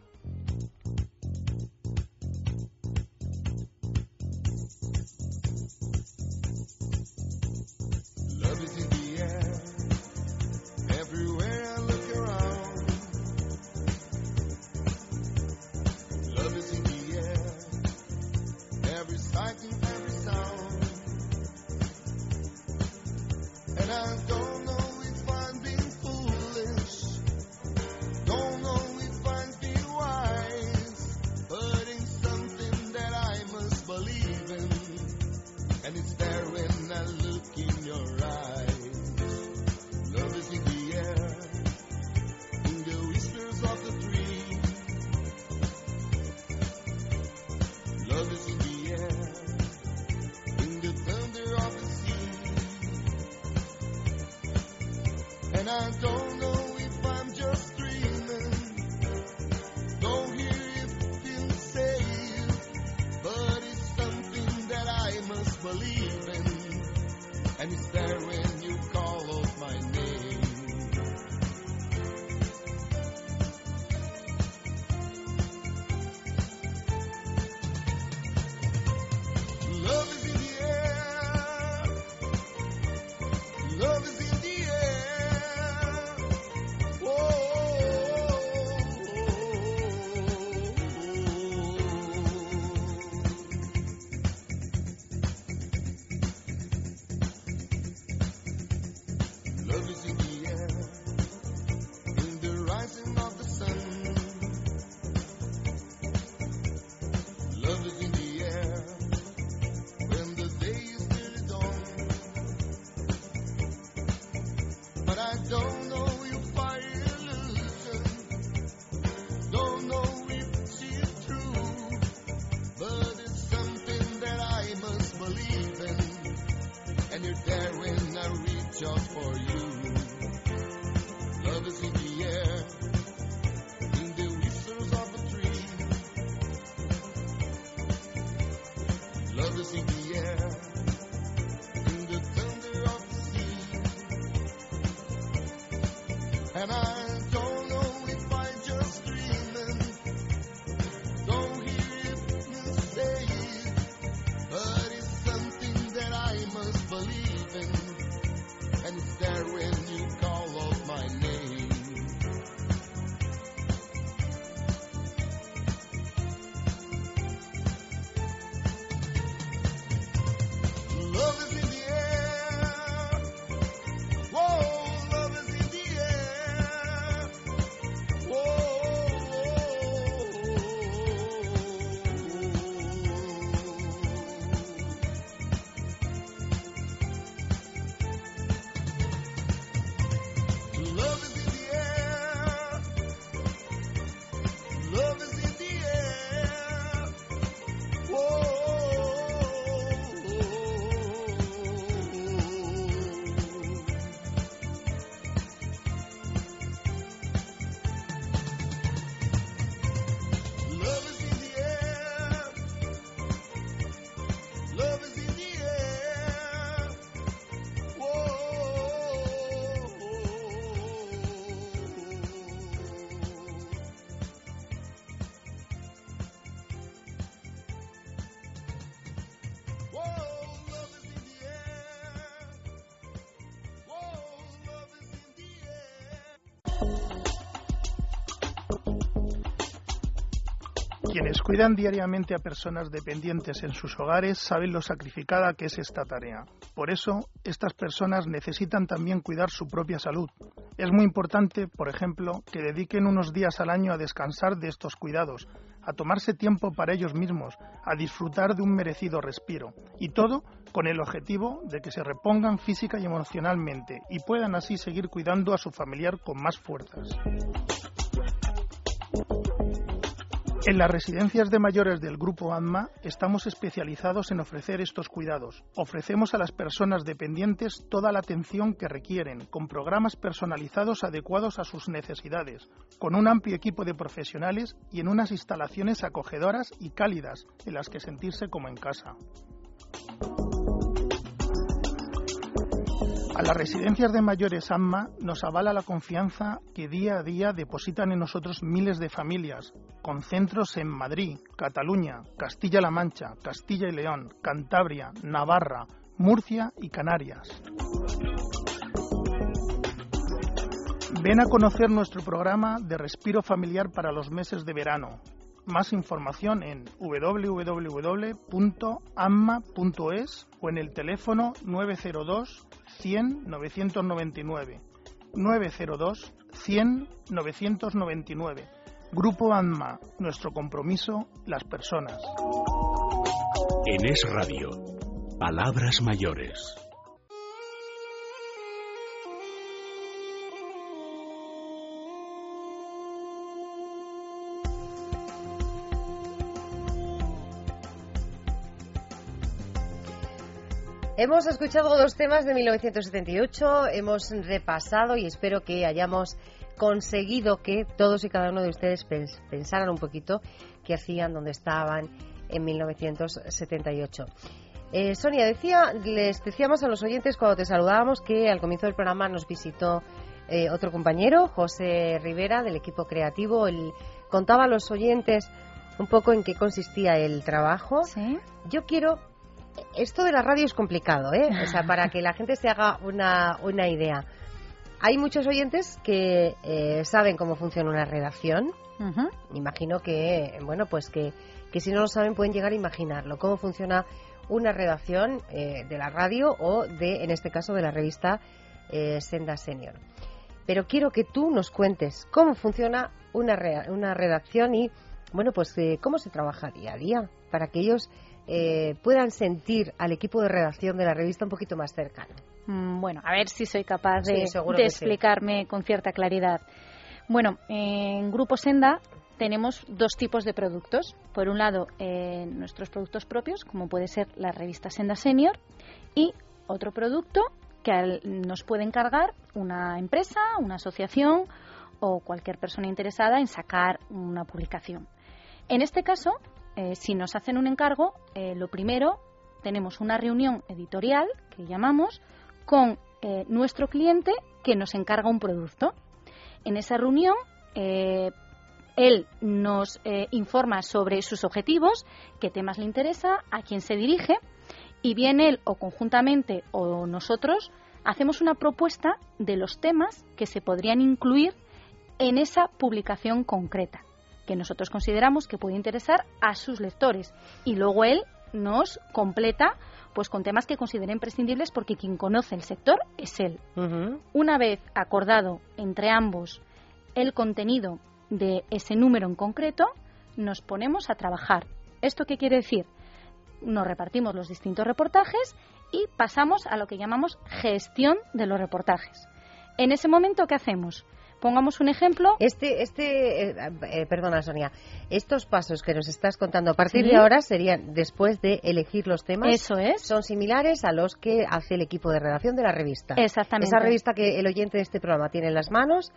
Quienes cuidan diariamente a personas dependientes en sus hogares saben lo sacrificada que es esta tarea. Por eso, estas personas necesitan también cuidar su propia salud. Es muy importante, por ejemplo, que dediquen unos días al año a descansar de estos cuidados, a tomarse tiempo para ellos mismos, a disfrutar de un merecido respiro. Y todo con el objetivo de que se repongan física y emocionalmente y puedan así seguir cuidando a su familiar con más fuerzas. En las residencias de mayores del Grupo ANMA estamos especializados en ofrecer estos cuidados. Ofrecemos a las personas dependientes toda la atención que requieren, con programas personalizados adecuados a sus necesidades, con un amplio equipo de profesionales y en unas instalaciones acogedoras y cálidas en las que sentirse como en casa. A las residencias de mayores AMMA nos avala la confianza que día a día depositan en nosotros miles de familias, con centros en Madrid, Cataluña, Castilla-La Mancha, Castilla y León, Cantabria, Navarra, Murcia y Canarias. Ven a conocer nuestro programa de respiro familiar para los meses de verano. Más información en www.amma.es o en el teléfono 902 100 999. 902 100 999. Grupo ANMA, nuestro compromiso, las personas. En Es Radio, Palabras Mayores. Hemos escuchado dos temas de 1978, hemos repasado y espero que hayamos conseguido que todos y cada uno de ustedes pens- pensaran un poquito qué hacían, dónde estaban en 1978. Eh, Sonia, decía, les decíamos a los oyentes cuando te saludábamos que al comienzo del programa nos visitó eh, otro compañero, José Rivera, del equipo creativo. Él contaba a los oyentes un poco en qué consistía el trabajo. Yo quiero esto de la radio es complicado, ¿eh? O sea, para que la gente se haga una, una idea. Hay muchos oyentes que eh, saben cómo funciona una redacción. Imagino que, bueno, pues que, que si no lo saben pueden llegar a imaginarlo. Cómo funciona una redacción eh, de la radio o de, en este caso, de la revista eh, Senda Senior. Pero quiero que tú nos cuentes cómo funciona una, una redacción y, bueno, pues eh, cómo se trabaja día a día para que ellos eh, puedan sentir al equipo de redacción de la revista un poquito más cercano. Mm, Bueno, a ver si soy capaz de, Sí, seguro de que sí. explicarme con cierta claridad. Bueno, en Grupo Senda tenemos dos tipos de productos. Por un lado, eh, nuestros productos propios, como puede ser la revista Senda Senior, y otro producto que nos puede encargar una empresa, una asociación o cualquier persona interesada en sacar una publicación. En este caso, eh, si nos hacen un encargo, eh, lo primero, tenemos una reunión editorial, que llamamos, con eh, nuestro cliente que nos encarga un producto. En esa reunión, él nos informa sobre sus objetivos, qué temas le interesa, a quién se dirige, y bien él o conjuntamente o nosotros hacemos una propuesta de los temas que se podrían incluir en esa publicación concreta que nosotros consideramos que puede interesar a sus lectores y luego él nos completa pues con temas que considera imprescindibles porque quien conoce el sector es él. Una vez acordado entre ambos el contenido de ese número en concreto, nos ponemos a trabajar. ¿Esto qué quiere decir? Nos repartimos los distintos reportajes y pasamos a lo que llamamos gestión de los reportajes. En ese momento, ¿qué hacemos? Pongamos un ejemplo. Este, este, eh, eh, perdona Sonia, estos pasos que nos estás contando a partir Sí. de ahora serían después de elegir los temas. Eso es. Son similares a los que hace el equipo de redacción de la revista. Exactamente. Esa revista que el oyente de este programa tiene en las manos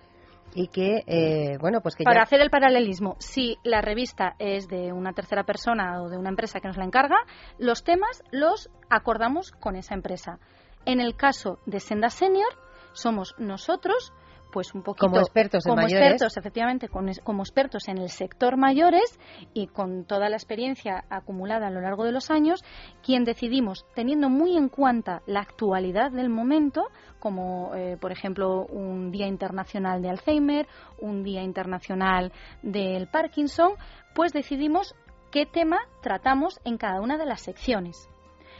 y que, eh, bueno, pues que Para ya... hacer el paralelismo, si la revista es de una tercera persona o de una empresa que nos la encarga, los temas los acordamos con esa empresa. En el caso de Senda Senior, somos nosotros pues un poquito Como expertos en como mayores. expertos efectivamente con como expertos en el sector mayores y con toda la experiencia acumulada a lo largo de los años quien decidimos teniendo muy en cuenta la actualidad del momento como eh, por ejemplo un día internacional de Alzheimer un día internacional del Parkinson pues decidimos qué tema tratamos en cada una de las secciones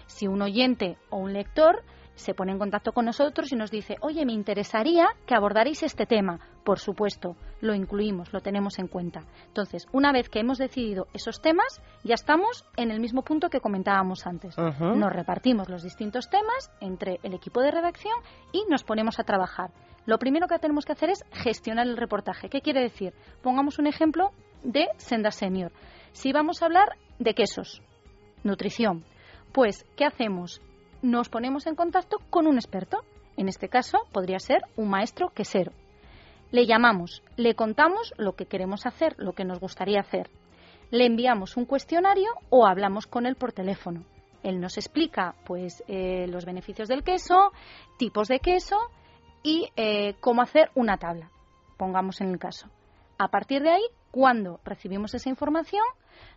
si un oyente o un lector se pone en contacto con nosotros y nos dice, oye, me interesaría que abordarais este tema. Por supuesto, lo incluimos, lo tenemos en cuenta. Entonces, una vez que hemos decidido esos temas, ya estamos en el mismo punto que comentábamos antes. Nos repartimos los distintos temas entre el equipo de redacción y nos ponemos a trabajar. Lo primero que tenemos que hacer es gestionar el reportaje. ¿Qué quiere decir? Pongamos un ejemplo de Senda Senior. Si vamos a hablar de quesos, nutrición, pues, ¿qué hacemos? Nos ponemos en contacto con un experto. En este caso, podría ser un maestro quesero. Le llamamos, le contamos lo que queremos hacer, lo que nos gustaría hacer. Le enviamos un cuestionario o hablamos con él por teléfono. Él nos explica, pues, eh, los beneficios del queso, tipos de queso y eh, cómo hacer una tabla. Pongamos en el caso. A partir de ahí, cuando recibimos esa información,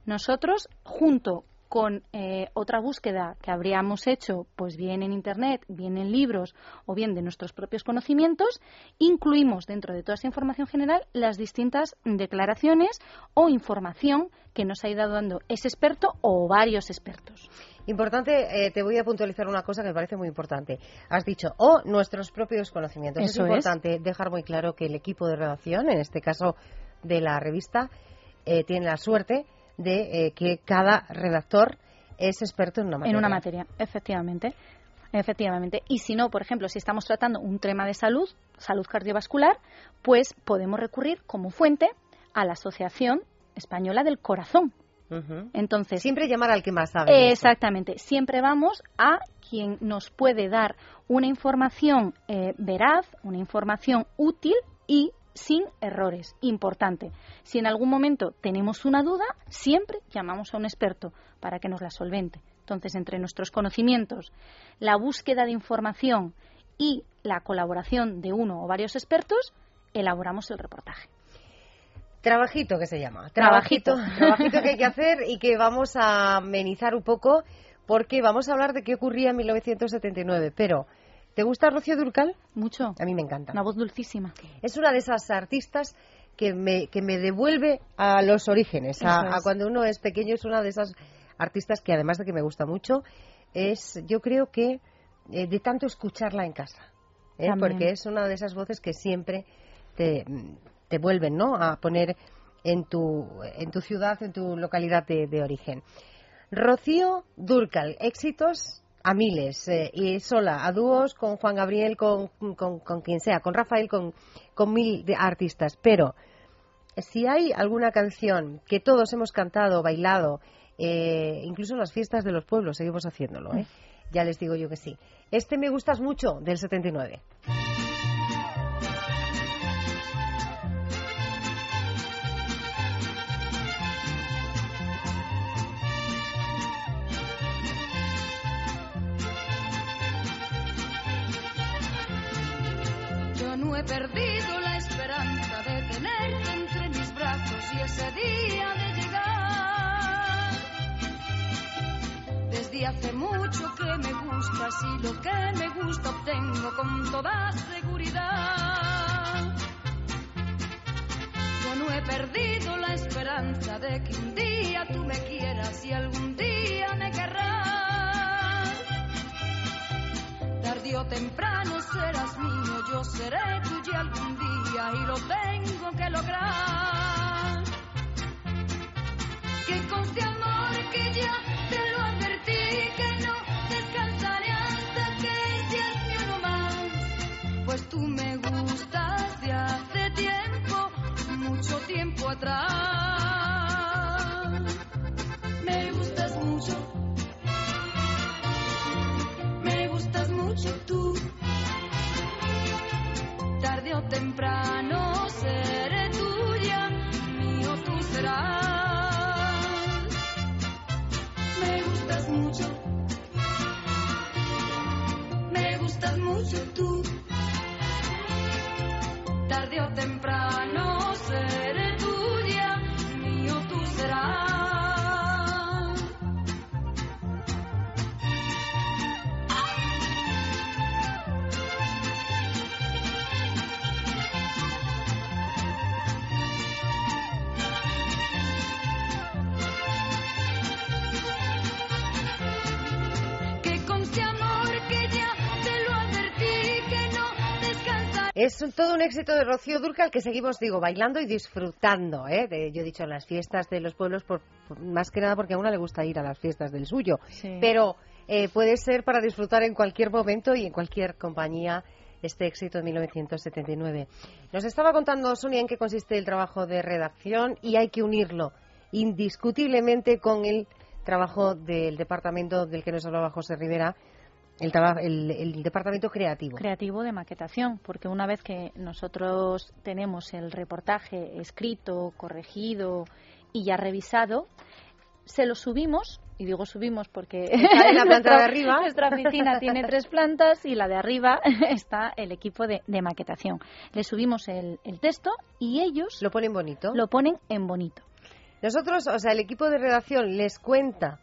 nosotros, junto con eh, otra búsqueda que habríamos hecho, pues bien en Internet, bien en libros o bien de nuestros propios conocimientos, incluimos dentro de toda esa información general las distintas declaraciones o información que nos ha ido dando ese experto o varios expertos. Importante, eh, te voy a puntualizar una cosa que me parece muy importante. Has dicho, o nuestros propios conocimientos. Eso es es. importante dejar muy claro que el equipo de redacción, en este caso de la revista, eh, tiene la suerte de eh, que cada redactor es experto en una materia. En una materia, efectivamente. Efectivamente. Y si no, por ejemplo, si estamos tratando un tema de salud, salud cardiovascular, pues podemos recurrir como fuente a la Asociación Española del Corazón. Entonces, Siempre llamar al que más sabe. eso. Exactamente. Siempre vamos a quien nos puede dar una información eh, veraz, una información útil y sin errores. Importante. Si en algún momento tenemos una duda, siempre llamamos a un experto para que nos la solvente. Entonces, entre nuestros conocimientos, la búsqueda de información y la colaboración de uno o varios expertos, elaboramos el reportaje. Trabajito que se llama. Trabajito. Trabajito, trabajito que hay que hacer y que vamos a amenizar un poco porque vamos a hablar de qué ocurría en 1979. Pero, ¿te gusta Rocío Durcal? Mucho. A mí me encanta. Una voz dulcísima. Es una de esas artistas que me, que me devuelve a los orígenes, a, Eso es. a cuando uno es pequeño. Es una de esas artistas que, además de que me gusta mucho, es, yo creo que eh, de tanto escucharla en casa. ¿eh? Porque es una de esas voces que siempre te, te vuelven ¿no? a poner en tu, en tu ciudad, en tu localidad de, de origen. Rocío Durcal, éxitos a miles, eh, y sola, a dúos con Juan Gabriel, con, con, con quien sea, con Rafael, con, con mil de artistas. Pero si hay alguna canción que todos hemos cantado, bailado, eh, incluso en las fiestas de los pueblos, seguimos haciéndolo, ¿eh? ya les digo yo que sí. Este me gustas mucho, del 79. No he perdido la esperanza de tenerte entre mis brazos y ese día de llegar. Desde hace mucho que me gustas y lo que me gusta obtengo con toda seguridad. Yo no he perdido la esperanza de que un día tú me quieras y algún día me querrás. Tarde o temprano serás mío, yo seré tuya algún día y lo tengo que lograr. Que conste amor que ya te lo advertí, que no descansaré hasta que llegue uno más. Pues tú me gustas de hace tiempo, mucho tiempo atrás. Es un- todo un éxito de Rocío Durcal que seguimos, digo, bailando y disfrutando. ¿eh? De- yo he dicho las fiestas de los pueblos, por, por- más que nada porque a una le gusta ir a las fiestas del suyo. Sí. Pero eh, puede ser para disfrutar en cualquier momento y en cualquier compañía este éxito de 1979. Nos estaba contando Sonia en qué consiste el trabajo de redacción y hay que unirlo indiscutiblemente con el trabajo del departamento del que nos hablaba José Rivera, el, traba- el- el departamento creativo. creativo de maquetación, porque una vez que nosotros tenemos el reportaje escrito, corregido y ya revisado, se lo subimos, y digo subimos porque en la planta de nuestra- arriba. nuestra oficina tiene tres plantas y la de arriba está el equipo de, de maquetación. Le subimos el, el texto y ellos Lo ponen bonito. lo ponen en bonito. Nosotros, o sea, el equipo de redacción les cuenta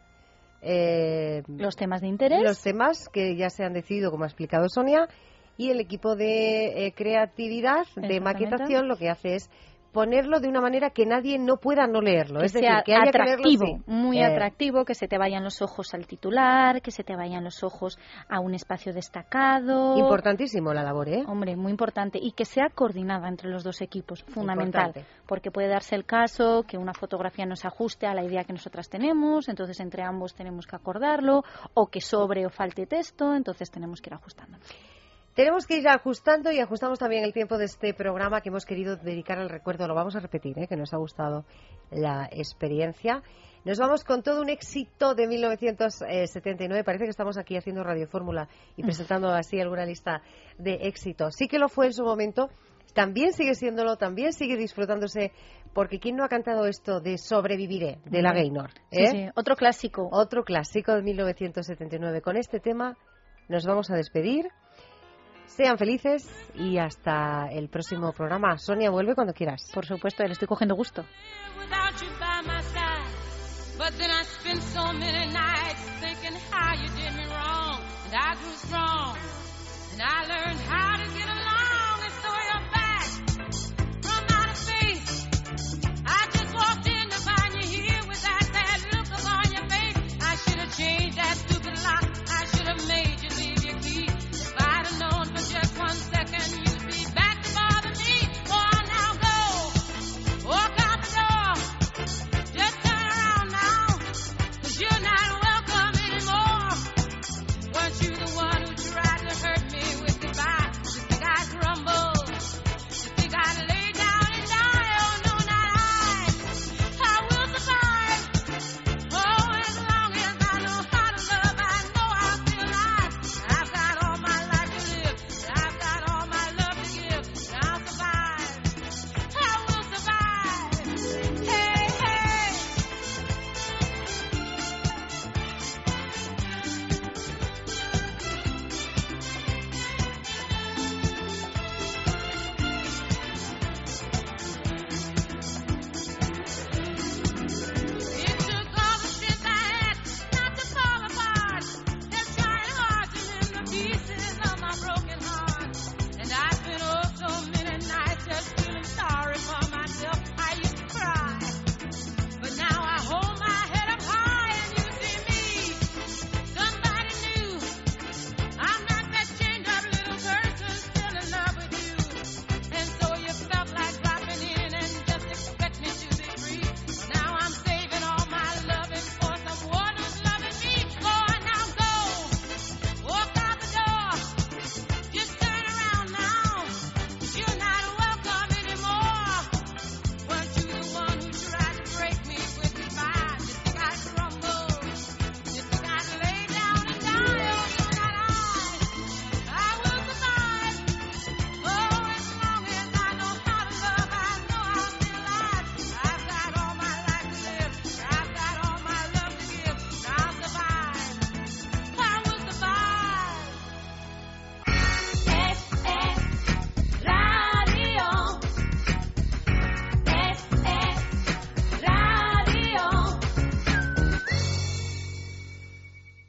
eh, Los temas de interés. los temas que ya se han decidido, como ha explicado Sonia, y el equipo de eh, creatividad, de maquetación, lo que hace es ponerlo de una manera que nadie no pueda no leerlo. que es decir, que haya que leerlo, atractivo, sí. muy Eh, atractivo, que se te vayan los ojos al titular, que se te vayan los ojos a un espacio destacado. Importantísimo la labor, ¿eh? Hombre, muy importante. Y que sea coordinada entre los dos equipos, fundamental. Importante. Porque puede darse el caso que una fotografía no se ajuste a la idea que nosotras tenemos, entonces entre ambos tenemos que acordarlo, o que sobre o falte texto, entonces tenemos que ir ajustando. Tenemos que ir ajustando y ajustamos también el tiempo de este programa que hemos querido dedicar al recuerdo. Lo vamos a repetir, ¿eh? que nos ha gustado la experiencia. Nos vamos con todo un éxito de 1979. Parece que estamos aquí haciendo Radio Fórmula y presentando así alguna lista de éxitos. Sí que lo fue en su momento, también sigue siéndolo, también sigue disfrutándose, porque ¿quién no ha cantado esto de Sobreviviré, de la Hombre. Gaynor? Sí, ¿eh? sí, otro clásico. Otro clásico de 1979. Con este tema nos vamos a despedir. Sean felices y hasta el próximo programa. Sonia, vuelve cuando quieras. Por supuesto, le estoy cogiendo gusto. without you by my side. But then I spent so many nights thinking how you did me wrong. And I grew strong. And I learned how